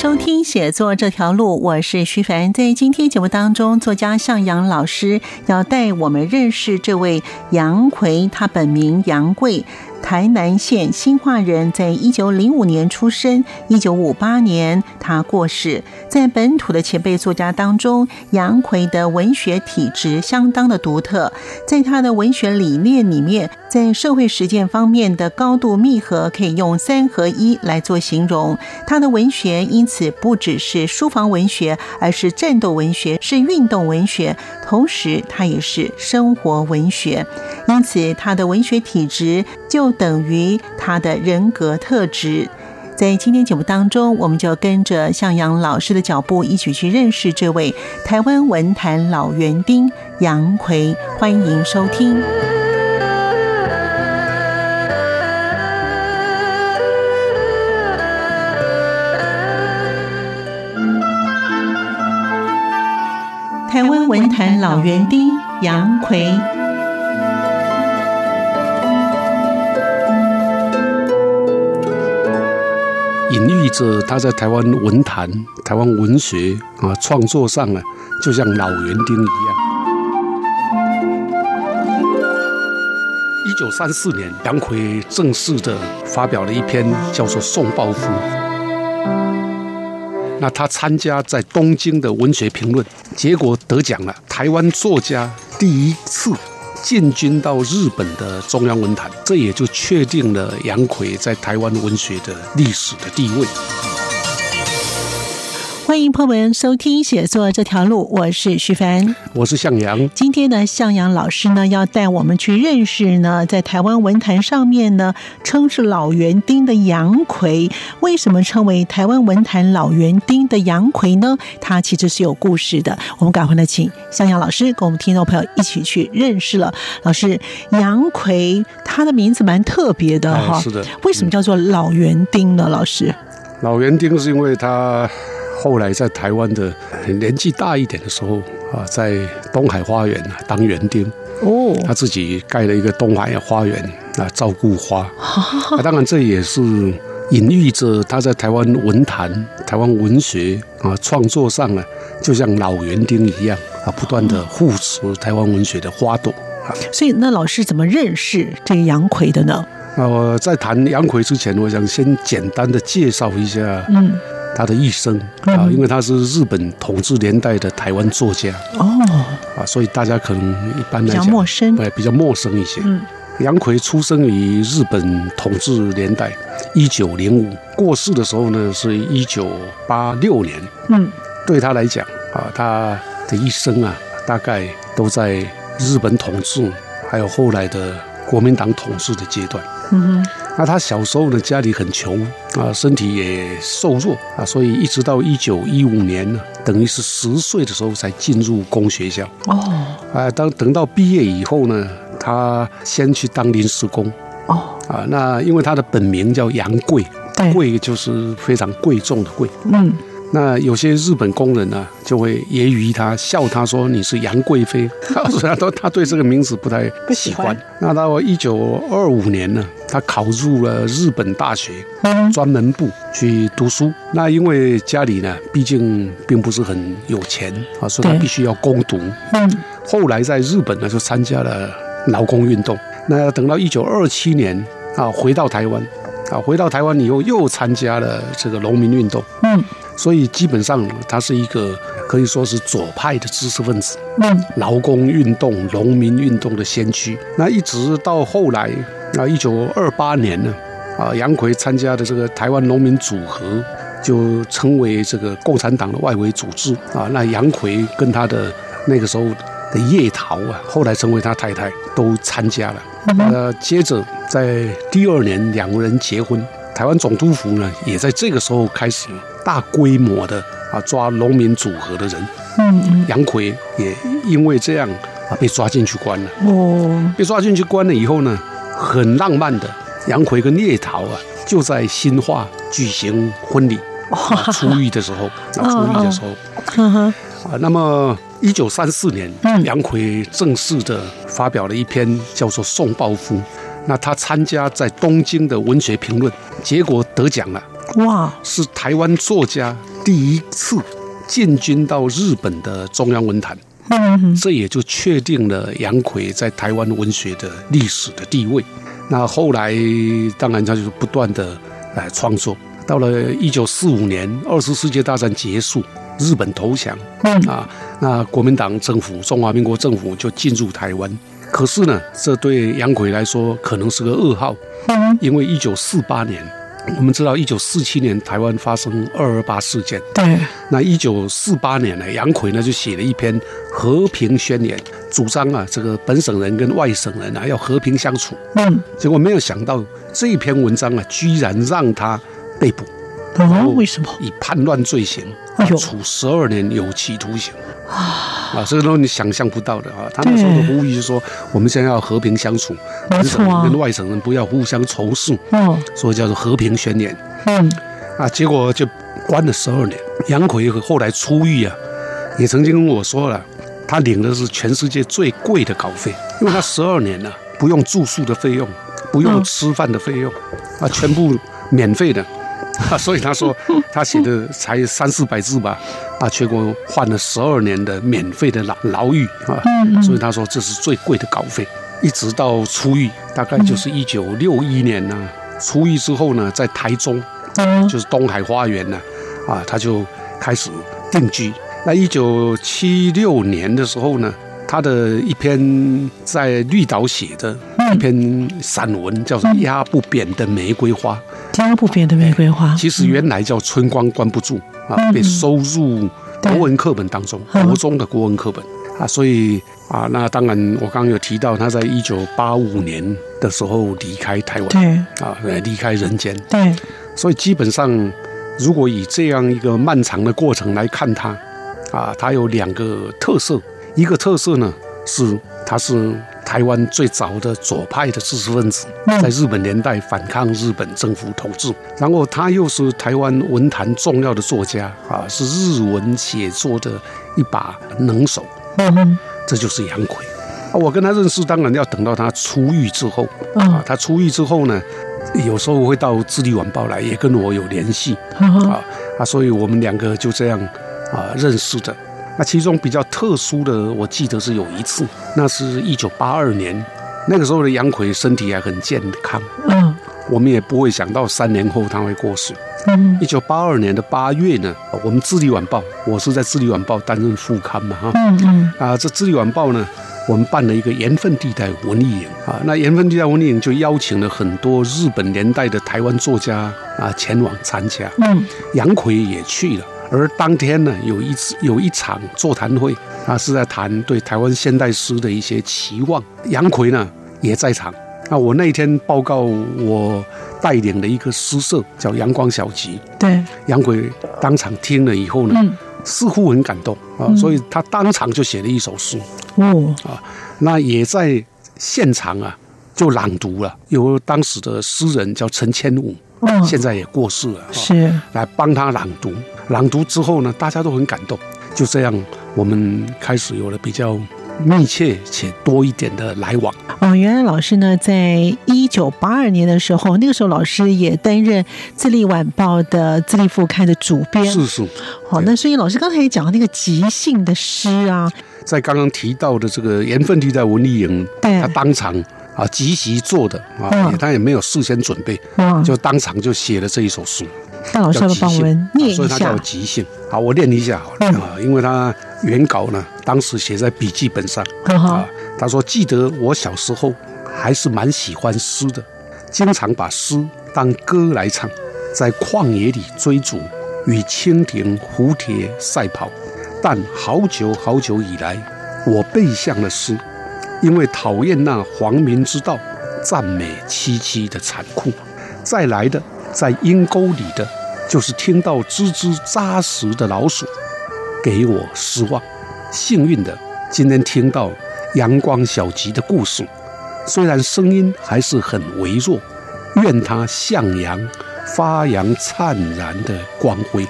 收听《写作这条路》，我是徐凡。在今天节目当中，作家向阳老师要带我们认识这位杨奎，他本名杨贵。台南县新化人，在一九零五年出生，一九五八年他过世。在本土的前辈作家当中，杨奎的文学体质相当的独特，在他的文学理念里面，在社会实践方面的高度密合，可以用三合一来做形容。他的文学因此不只是书房文学，而是战斗文学，是运动文学，同时他也是生活文学。因此，他的文学体质就等于他的人格特质。在今天节目当中，我们就跟着向阳老师的脚步，一起去认识这位台湾文坛老园丁杨奎。欢迎收听。台湾文坛老园丁杨奎。隐喻着他在台湾文坛、台湾文学啊创作上呢，就像老园丁一样。一九三四年，杨奎正式的发表了一篇叫做《宋抱夫》。那他参加在东京的文学评论，结果得奖了，台湾作家第一次。进军到日本的中央文坛，这也就确定了杨奎在台湾文学的历史的地位。欢迎朋友们收听《写作这条路》，我是徐凡，我是向阳。今天呢，向阳老师呢要带我们去认识呢，在台湾文坛上面呢称是老园丁的杨奎。为什么称为台湾文坛老园丁的杨奎呢？他其实是有故事的。我们赶快来请向阳老师跟我们听众朋友一起去认识了。老师，杨奎他的名字蛮特别的哈，是的。为什么叫做老园丁呢？老师，老园丁是因为他。后来在台湾的年纪大一点的时候啊，在东海花园啊当园丁哦，他自己盖了一个东海花园啊，照顾花。啊，当然这也是隐喻着他在台湾文坛、台湾文学啊创作上呢，就像老园丁一样啊，不断的护持台湾文学的花朵啊。所以，那老师怎么认识这个杨奎的呢？呃，在谈杨奎之前，我想先简单的介绍一下。嗯。他的一生啊，因为他是日本统治年代的台湾作家哦，啊，所以大家可能一般来讲陌生，对，比较陌生一些。嗯，杨奎出生于日本统治年代，一九零五过世的时候呢，是一九八六年。嗯，对他来讲啊，他的一生啊，大概都在日本统治，还有后来的国民党统治的阶段。嗯哼。那他小时候呢，家里很穷啊，身体也瘦弱啊，所以一直到一九一五年呢，等于是十岁的时候才进入公学校哦。啊，当等到毕业以后呢，他先去当临时工哦。啊，那因为他的本名叫杨贵，贵就是非常贵重的贵。嗯。那有些日本工人呢，就会揶揄他，笑他说你是杨贵妃，他都他对这个名字不太不喜欢。那到一九二五年呢，他考入了日本大学专门部去读书。那因为家里呢，毕竟并不是很有钱啊，所以他必须要攻读。嗯。后来在日本呢，就参加了劳工运动。那等到一九二七年啊，回到台湾啊，回到台湾以后又参加了这个农民运动。嗯。所以基本上，他是一个可以说是左派的知识分子，嗯，劳工运动、农民运动的先驱。那一直到后来，啊，一九二八年呢，啊，杨奎参加的这个台湾农民组合，就成为这个共产党的外围组织啊。那杨奎跟他的那个时候的叶桃啊，后来成为他太太，都参加了。呃，接着在第二年，两个人结婚。台湾总督府呢，也在这个时候开始大规模的啊抓农民组合的人。嗯嗯。杨奎也因为这样啊被抓进去关了。哦。被抓进去关了以后呢，很浪漫的，杨奎跟聂桃啊就在新化举行婚礼。出狱的时候，啊，出狱的时候，啊，那么一九三四年，杨奎正式的发表了一篇叫做《送报夫》，那他参加在东京的文学评论，结果得奖了，哇，是台湾作家第一次进军到日本的中央文坛，嗯，这也就确定了杨奎在台湾文学的历史的地位。那后来当然他就是不断的来创作。到了一九四五年，二次世界大战结束，日本投降，啊，那国民党政府、中华民国政府就进入台湾。可是呢，这对杨奎来说可能是个噩耗，因为一九四八年，我们知道一九四七年台湾发生二二八事件，对，那一九四八年呢，杨奎呢就写了一篇和平宣言，主张啊，这个本省人跟外省人啊要和平相处。嗯，结果没有想到这篇文章啊，居然让他。被捕，啊？为什么？以叛乱罪行，处十二年有期徒刑啊！啊，这个都你想象不到的啊！他那时候的呼吁是说，我们现在要和平相处，本省人跟外省人不要互相仇视，嗯，所以叫做和平宣言。嗯，啊，结果就关了十二年。杨奎后来出狱啊，也曾经跟我说了，他领的是全世界最贵的稿费，因为他十二年呢，不用住宿的费用，不用吃饭的费用，啊，全部免费的。啊，所以他说他写的才三四百字吧，啊，结果换了十二年的免费的牢牢狱啊，所以他说这是最贵的稿费。一直到出狱，大概就是一九六一年呢，出狱之后呢，在台中，就是东海花园呢，啊，他就开始定居。那一九七六年的时候呢，他的一篇在绿岛写的一篇散文，叫做《压不扁的玫瑰花》。压不扁的玫瑰花，其实原来叫春光关不住啊，被收入国文课本当中，国中的国文课本啊，所以啊，那当然我刚刚有提到，他在一九八五年的时候离开台湾，对。啊，离开人间，对，所以基本上如果以这样一个漫长的过程来看他，啊，他有两个特色，一个特色呢是他是。台湾最早的左派的知识分子，在日本年代反抗日本政府统治，然后他又是台湾文坛重要的作家啊，是日文写作的一把能手，这就是杨奎啊。我跟他认识，当然要等到他出狱之后啊。他出狱之后呢，有时候会到《智利晚报》来，也跟我有联系啊啊，所以我们两个就这样啊认识的。那其中比较特殊的，我记得是有一次，那是一九八二年，那个时候的杨奎身体还很健康，嗯，我们也不会想到三年后他会过世。嗯，一九八二年的八月呢，我们《智利晚报》，我是在《智利晚报》担任副刊嘛，哈，嗯嗯，啊，这《智利晚报》呢，我们办了一个盐分地带文艺营啊，那盐分地带文艺营就邀请了很多日本年代的台湾作家啊前往参加，嗯，杨奎也去了。而当天呢，有一次有一场座谈会，他，是在谈对台湾现代诗的一些期望。杨奎呢也在场。那我那一天报告，我带领的一个诗社叫阳光小集。对，杨奎当场听了以后呢，似乎很感动啊，所以他当场就写了一首诗。哦，啊，那也在现场啊就朗读了，有当时的诗人叫陈千武。现在也过世了，是来帮他朗读。朗读之后呢，大家都很感动。就这样，我们开始有了比较密切且多一点的来往。哦，原来老师呢，在一九八二年的时候，那个时候老师也担任《自立晚报》的《自立副刊》的主编。是是。好，那所以老师刚才也讲到那个即兴的诗啊，在刚刚提到的这个盐分地带文艺营，他当场。啊，即席做的啊，他也没有事先准备，就当场就写了这一首诗。大老师要帮我们念一下，所以他叫即兴。好，我念一下好了啊，因为他原稿呢，当时写在笔记本上啊。他说：“记得我小时候还是蛮喜欢诗的，经常把诗当歌来唱，在旷野里追逐，与蜻蜓、蝴蝶赛跑。但好久好久以来，我背向了诗，因为讨厌那皇民之道，赞美凄凄的残酷。再来的，在阴沟里的，就是听到吱吱扎实的老鼠，给我失望。幸运的，今天听到阳光小吉的故事，虽然声音还是很微弱，愿它向阳。发扬灿然的光辉。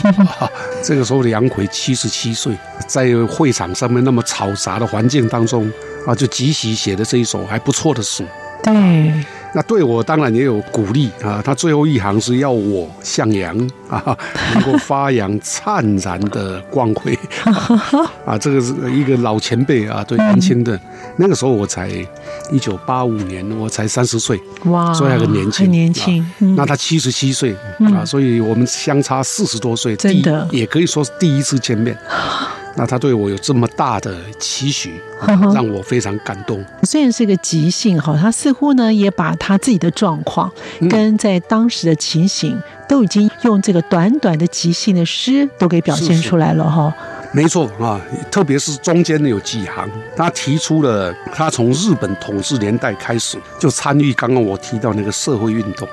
这个时候的杨奎七十七岁，在会场上面那么嘈杂的环境当中啊，就即席写的这一首还不错的诗。对。那对我当然也有鼓励啊！他最后一行是要我向阳啊，能够发扬灿然的光辉 啊！这个是一个老前辈啊，对年轻的那个时候我才一九八五年，我才三十岁哇，所以很年轻，很年轻。那他七十七岁啊，所以我们相差四十多岁，真的也可以说是第一次见面。那他对我有这么大的期许，让我非常感动。虽然是个即兴哈，他似乎呢也把他自己的状况跟在当时的情形，都已经用这个短短的即兴的诗都给表现出来了哈。没错啊，特别是中间有几行，他提出了他从日本统治年代开始就参与刚刚我提到那个社会运动，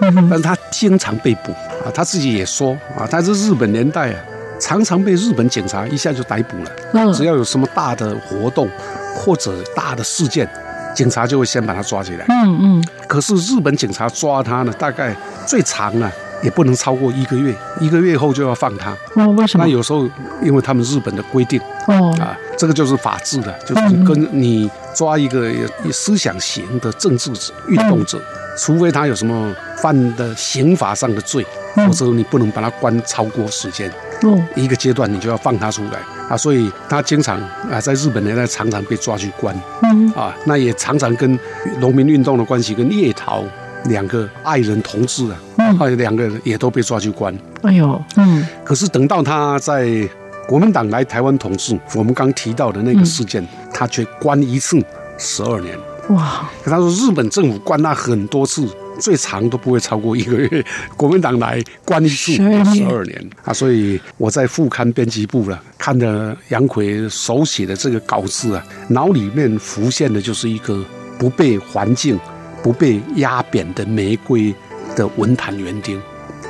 但是他经常被捕啊，他自己也说啊，他是日本年代啊。常常被日本警察一下就逮捕了。嗯，只要有什么大的活动或者大的事件，警察就会先把他抓起来。嗯嗯。可是日本警察抓他呢，大概最长啊也不能超过一个月，一个月后就要放他。哦，为什么？那有时候因为他们日本的规定。哦。啊，这个就是法治的，就是跟你抓一个思想型的政治者、运动者，除非他有什么犯的刑法上的罪，否则你不能把它关超过时间。一个阶段你就要放它出来啊，所以他经常啊在日本年代常常被抓去关，嗯啊，那也常常跟农民运动的关系跟叶桃两个爱人同志啊，还有两个人也都被抓去关。哎呦，嗯，可是等到他在国民党来台湾统治，我们刚提到的那个事件，他却关一次十二年。哇，他说日本政府关他很多次。最长都不会超过一个月，国民党来关注十二年啊！所以我在副刊编辑部了，看着杨奎手写的这个稿子啊，脑里面浮现的就是一个不被环境、不被压扁的玫瑰的文坛园丁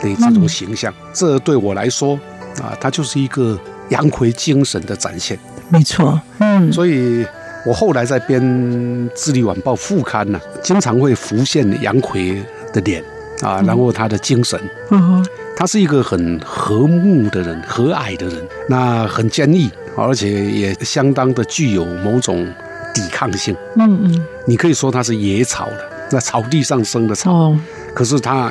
的这种形象。这对我来说啊，它就是一个杨奎精神的展现。没错，嗯，所以。我后来在编《智利晚报》副刊呢，经常会浮现杨奎的脸啊，然后他的精神，嗯，他是一个很和睦的人，和蔼的人，那很坚毅，而且也相当的具有某种抵抗性，嗯嗯，你可以说他是野草了，那草地上生的草。可是他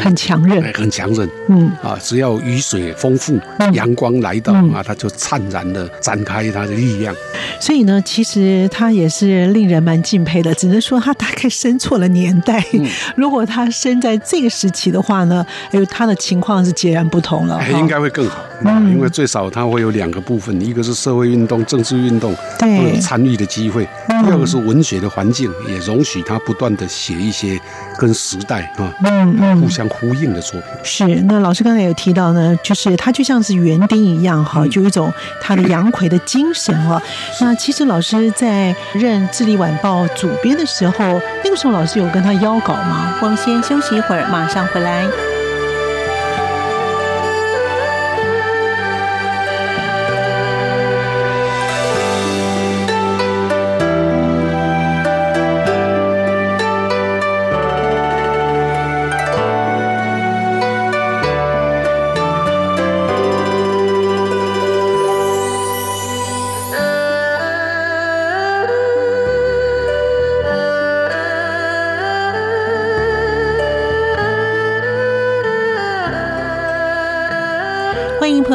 很强韧，很强韧。嗯啊，只要雨水丰富，阳光来到啊，他就灿然的展开他的力量。所以呢，其实他也是令人蛮敬佩的。只能说他大概生错了年代。如果他生在这个时期的话呢，哎呦，他的情况是截然不同了。应该会更好，因为最少他会有两个部分：一个是社会运动、政治运动都有参与的机会；第二个是文学的环境也容许他不断的写一些跟时代。啊，嗯嗯，互相呼应的作品是。那老师刚才有提到呢，就是他就像是园丁一样哈，就一种他的杨奎的精神啊。那其实老师在任《智利晚报》主编的时候，那个时候老师有跟他邀稿吗？我们先休息一会儿，马上回来。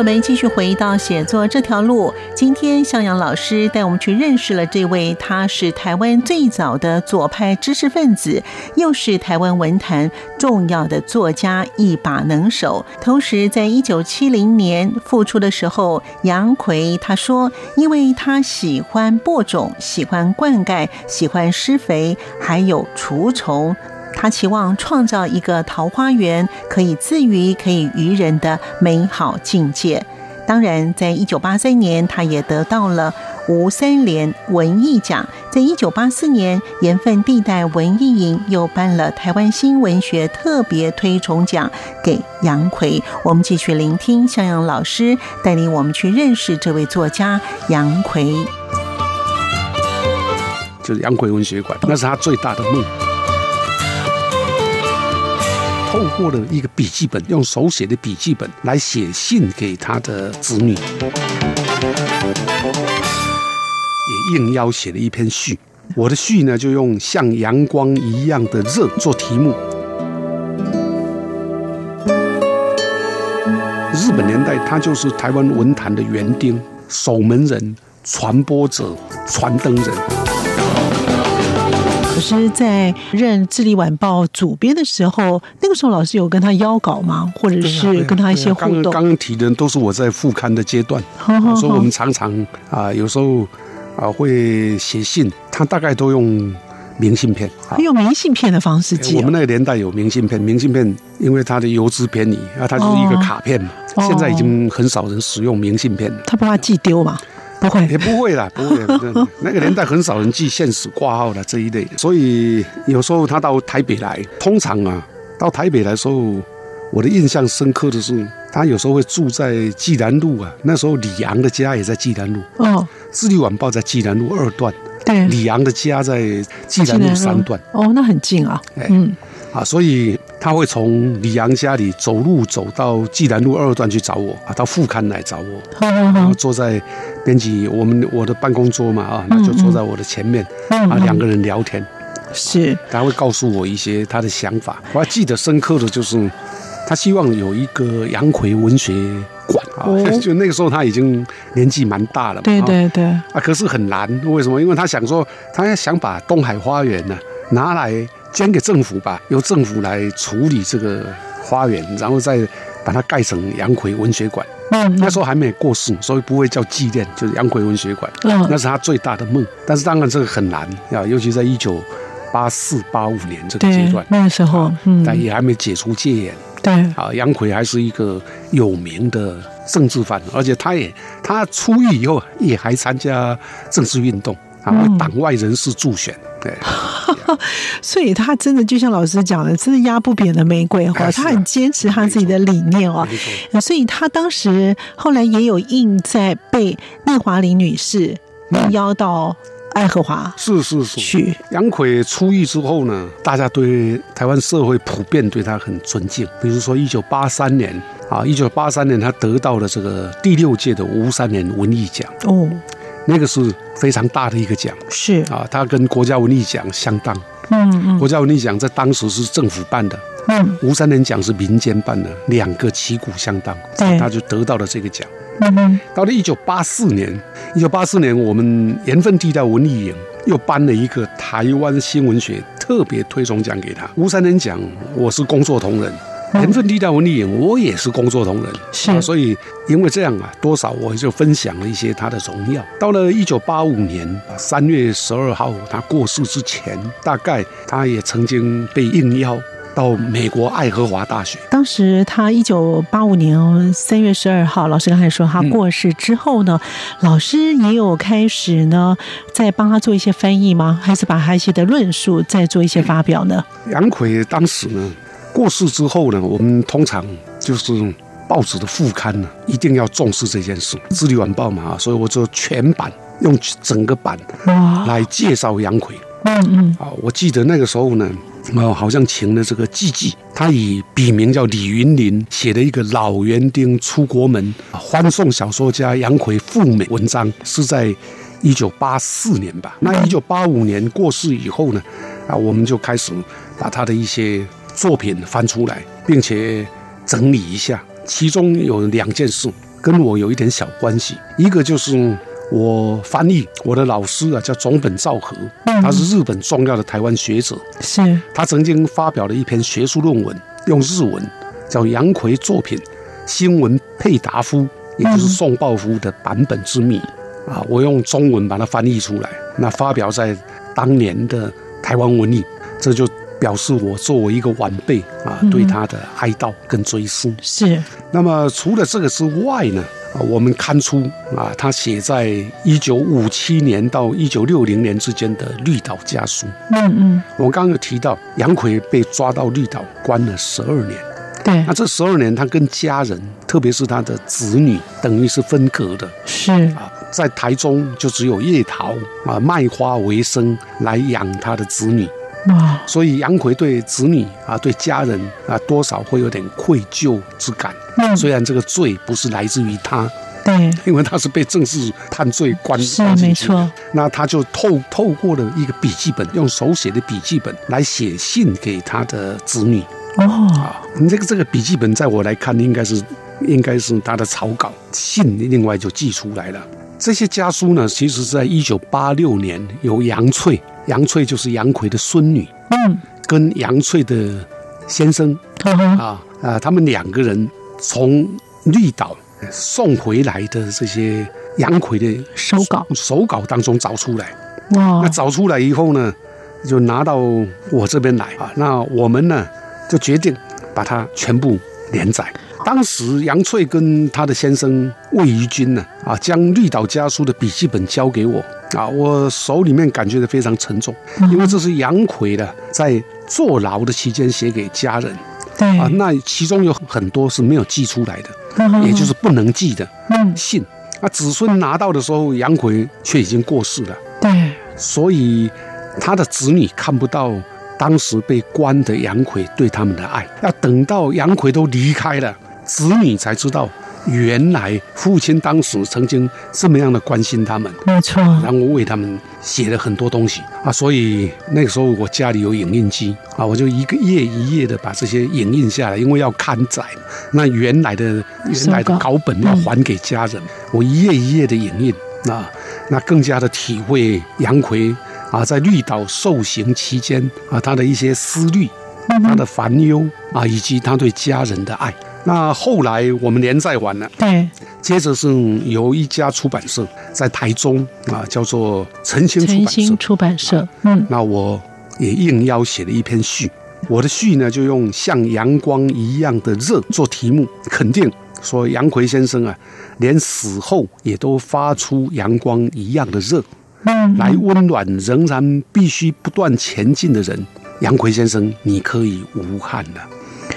我们，继续回到写作这条路。今天向阳老师带我们去认识了这位，他是台湾最早的左派知识分子，又是台湾文坛重要的作家，一把能手。同时，在一九七零年复出的时候，杨奎他说，因为他喜欢播种，喜欢灌溉，喜欢施肥，还有除虫。他期望创造一个桃花源，可以自娱、可以渔人的美好境界。当然，在一九八三年，他也得到了吴三连文艺奖。在一九八四年，盐分地带文艺营又颁了台湾新文学特别推崇奖给杨奎。我们继续聆听向阳老师带领我们去认识这位作家杨奎。就是杨奎文学馆，那是他最大的梦。透过了一个笔记本，用手写的笔记本来写信给他的子女，也应邀写了一篇序。我的序呢，就用像阳光一样的热做题目。日本年代，他就是台湾文坛的园丁、守门人、传播者、传灯人。老师在任《智利晚报》主编的时候，那个时候老师有跟他邀稿吗？或者是跟他一些互动？刚刚提的都是我在副刊的阶段，所以我们常常啊，有时候啊会写信，他大概都用明信片，用明信片的方式寄。我们那个年代有明信片，明信片因为它的邮资便宜啊，它就是一个卡片嘛。现在已经很少人使用明信片了，他不怕寄丢嘛？不会，也不会啦，不会。那个年代很少人寄现实挂号的这一类，所以有时候他到台北来，通常啊，到台北来的时候，我的印象深刻的是，他有时候会住在济南路啊。那时候李昂的家也在济南路，哦，《智利晚报》在济南路二段，对，李昂的家在济南路三段，哦，那很近啊，嗯。啊，所以他会从李阳家里走路走到济南路二段去找我啊，到副刊来找我，然后坐在编辑我们我的办公桌嘛啊，那就坐在我的前面啊，两个人聊天，是。他会告诉我一些他的想法。我还记得深刻的就是，他希望有一个杨奎文学馆啊，就那个时候他已经年纪蛮大了，对对对。啊，可是很难，为什么？因为他想说，他想把东海花园呢拿来。捐给政府吧，由政府来处理这个花园，然后再把它盖成杨奎文学馆。嗯，那时候还没过世，所以不会叫纪念，就是杨奎文学馆。嗯，那是他最大的梦。但是当然这个很难啊，尤其在一九八四八五年这个阶段，那个时候，嗯，但也还没解除戒严。对，啊，杨奎还是一个有名的政治犯，而且他也他出狱以后也还参加政治运动啊，党外人士助选。对。所以他真的就像老师讲的，真的压不扁的玫瑰花，他很坚持他自己的理念哦。所以他当时后来也有印在被聂华苓女士邀到爱荷华，是是是去杨奎出狱之后呢，大家对台湾社会普遍对他很尊敬。比如说一九八三年啊，一九八三年他得到了这个第六届的吴三连文艺奖哦。那个是非常大的一个奖，是啊，它跟国家文艺奖相当。嗯嗯，国家文艺奖在当时是政府办的，嗯，吴三连奖是民间办的，两个旗鼓相当，对，他就得到了这个奖。嗯嗯，到了一九八四年，一九八四年，我们盐分地带文艺营又颁了一个台湾新文学特别推崇奖给他。吴三连奖，我是工作同仁。盐分地带文丽颖，我也是工作同仁，是，所以因为这样啊，多少我就分享了一些他的荣耀。到了一九八五年三月十二号他过世之前，大概他也曾经被应邀到美国爱荷华大学。当时他一九八五年三月十二号，老师刚才说他过世之后呢，老师也有开始呢，在帮他做一些翻译吗？还是把他一些的论述再做一些发表呢？杨奎当时呢？过世之后呢，我们通常就是报纸的副刊呢，一定要重视这件事，《智利晚报》嘛，所以我就全版用整个版来介绍杨奎。嗯嗯，啊，我记得那个时候呢，啊，好像请了这个季季，他以笔名叫李云林，写了一个老园丁出国门欢送小说家杨奎赴美文章，是在一九八四年吧。那一九八五年过世以后呢，啊，我们就开始把他的一些。作品翻出来，并且整理一下，其中有两件事跟我有一点小关系。一个就是我翻译我的老师啊，叫总本照和，他是日本重要的台湾学者，是他曾经发表了一篇学术论文，用日文叫杨奎作品新闻配达夫，也就是宋抱夫的版本之谜啊，我用中文把它翻译出来，那发表在当年的台湾文艺，这就。表示我作为一个晚辈啊，对他的哀悼跟追思是。那么除了这个之外呢，我们看出啊，他写在一九五七年到一九六零年之间的绿岛家书。嗯嗯，我刚刚有提到杨奎被抓到绿岛关了十二年。对，那这十二年他跟家人，特别是他的子女，等于是分隔的。是啊，在台中就只有叶桃啊卖花为生来养他的子女。哇！所以杨奎对子女啊，对家人啊，多少会有点愧疚之感。嗯，虽然这个罪不是来自于他，对，因为他是被正式判罪关是没错。那他就透透过了一个笔记本，用手写的笔记本来写信给他的子女。哦，啊，你这个这个笔记本，在我来看，应该是应该是他的草稿信，另外就寄出来了。这些家书呢，其实是在一九八六年由杨翠。杨翠就是杨奎的孙女，嗯，跟杨翠的先生，啊啊，他们两个人从绿岛送回来的这些杨奎的手稿手稿当中找出来，哇，那找出来以后呢，就拿到我这边来啊，那我们呢就决定把它全部连载。当时杨翠跟她的先生魏于君呢，啊，将《绿岛家书》的笔记本交给我，啊，我手里面感觉到非常沉重，因为这是杨奎的在坐牢的期间写给家人，对，啊，那其中有很多是没有寄出来的，也就是不能寄的信，啊，子孙拿到的时候，杨奎却已经过世了，对，所以他的子女看不到当时被关的杨奎对他们的爱，要等到杨奎都离开了。子女才知道，原来父亲当时曾经这么样的关心他们，没错，然后为他们写了很多东西啊。所以那个时候我家里有影印机啊，我就一个页一页的把这些影印下来，因为要刊载。那原来的原来的稿本要还给家人，我一页一页的影印啊，那更加的体会杨奎啊在绿岛受刑期间啊他的一些思虑，他的烦忧啊，以及他对家人的爱。那后来我们连载完了，对，接着是由一家出版社在台中啊，叫做晨星晨星出版社，嗯，那我也应邀写了一篇序，我的序呢就用像阳光一样的热做题目，肯定说杨奎先生啊，连死后也都发出阳光一样的热，嗯，来温暖仍然必须不断前进的人，杨奎先生，你可以无憾了。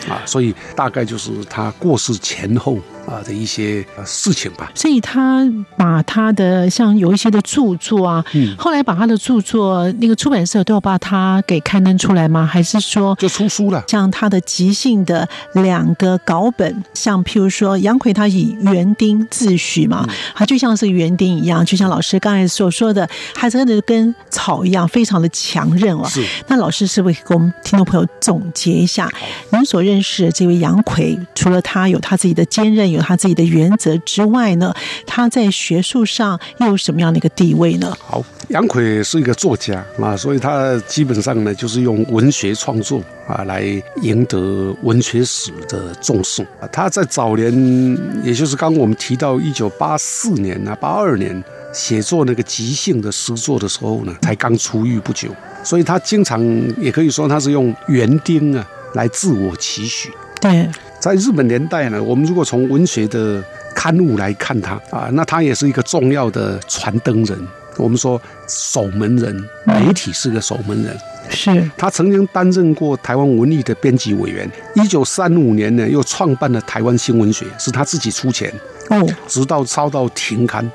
啊，所以大概就是他过世前后。啊的一些事情吧，所以他把他的像有一些的著作啊，嗯，后来把他的著作那个出版社都要把它给刊登出来吗？还是说就出书了？像他的即兴的两个稿本，像譬如说杨奎他以园丁自诩嘛，他就像是园丁一样，就像老师刚才所说的，他真的跟草一样，非常的强韧哦。是。那老师是不是给我们听众朋友总结一下，您所认识的这位杨奎，除了他有他自己的坚韧有。他自己的原则之外呢，他在学术上又有什么样的一个地位呢？好，杨奎是一个作家啊，所以他基本上呢就是用文学创作啊来赢得文学史的重视啊。他在早年，也就是刚我们提到一九八四年啊、八二年写作那个即兴的诗作的时候呢，才刚出狱不久，所以他经常也可以说他是用园丁啊来自我期许。对。在日本年代呢，我们如果从文学的刊物来看他啊，那他也是一个重要的传灯人。我们说守门人，媒体是个守门人。是他曾经担任过台湾文艺的编辑委员。一九三五年呢，又创办了台湾新文学，是他自己出钱哦，直到抄到停刊。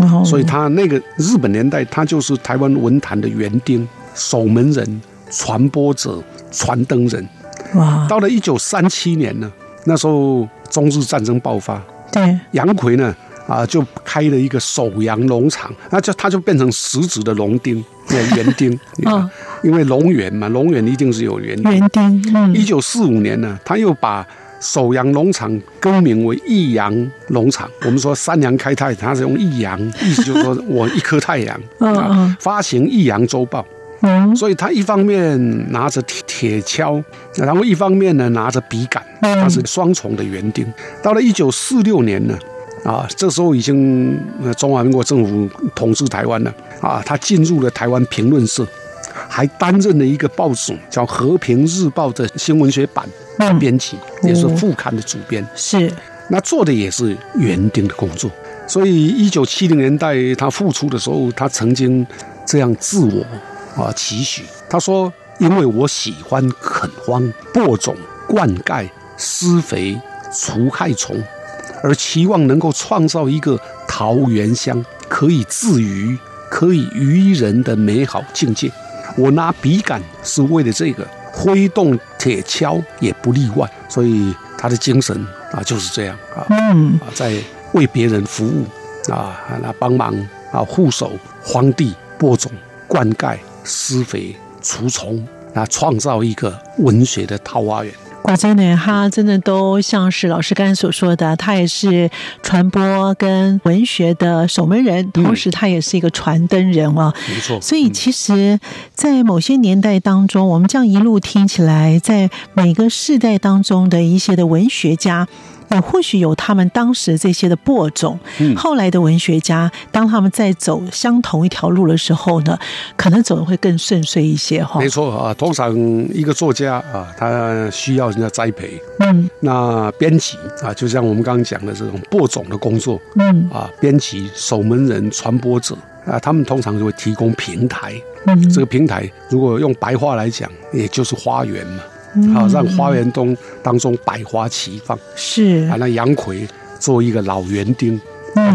哦，所以他那个日本年代，他就是台湾文坛的园丁、守门人、传播者、传灯人。哇，到了一九三七年呢。那时候中日战争爆发，对杨奎呢啊就开了一个首阳农场，那就他就变成实质的农 丁，园丁啊，因为农园嘛，农园一定是有园园丁。嗯，一九四五年呢，他又把首阳农场更名为益阳农场。我们说三阳开泰，他是用益阳，意思就是说我一颗太阳啊，发行益阳周报。嗯，所以他一方面拿着铁铁锹，然后一方面呢拿着笔杆，他是双重的园丁。到了一九四六年呢，啊，这时候已经中华民国政府统治台湾了啊，他进入了台湾评论社，还担任了一个报纸叫《和平日报》的新闻学版编辑，也是副刊的主编。是。那做的也是园丁的工作。所以，一九七零年代他复出的时候，他曾经这样自我啊期许，他说：“因为我喜欢垦荒、播种、灌溉、施肥、除害虫，而期望能够创造一个桃源乡，可以自娱、可以娱人的美好境界。我拿笔杆是为了这个，挥动铁锹也不例外。所以他的精神啊就是这样啊，嗯啊在。”为别人服务啊，那帮忙啊，护守荒地，播种、灌溉、施肥、除虫，啊，创造一个文学的桃花源。果真的，他真的都像是老师刚才所说的，他也是传播跟文学的守门人，同时他也是一个传灯人啊。没错。所以，其实，在某些年代当中，我们这样一路听起来，在每个世代当中的一些的文学家。也或许有他们当时这些的播种，后来的文学家，当他们在走相同一条路的时候呢，可能走的会更顺遂一些哈。没错啊，通常一个作家啊，他需要人家栽培。嗯，那编辑啊，就像我们刚刚讲的这种播种的工作，嗯啊，编辑、守门人、传播者啊，他们通常就会提供平台。嗯，这个平台如果用白话来讲，也就是花园嘛。好，让花园中当中百花齐放。是啊，那杨奎做一个老园丁，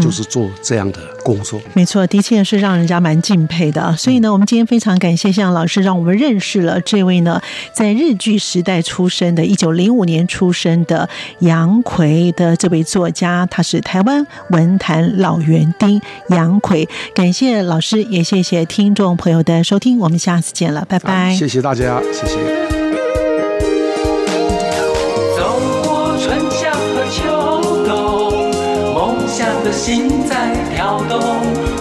就是做这样的工作。没错，的确是让人家蛮敬佩的。所以呢，我们今天非常感谢向老师，让我们认识了这位呢，在日剧时代出生的，一九零五年出生的杨奎的这位作家，他是台湾文坛老园丁杨奎。感谢老师，也谢谢听众朋友的收听，我们下次见了，拜拜。谢谢大家，谢谢。心在跳动，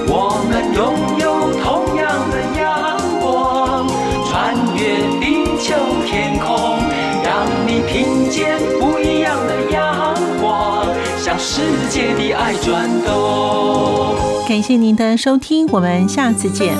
我们拥有同样的阳光，穿越地球天空，让你听见不一样的阳光，向世界的爱转动。感谢您的收听，我们下次见。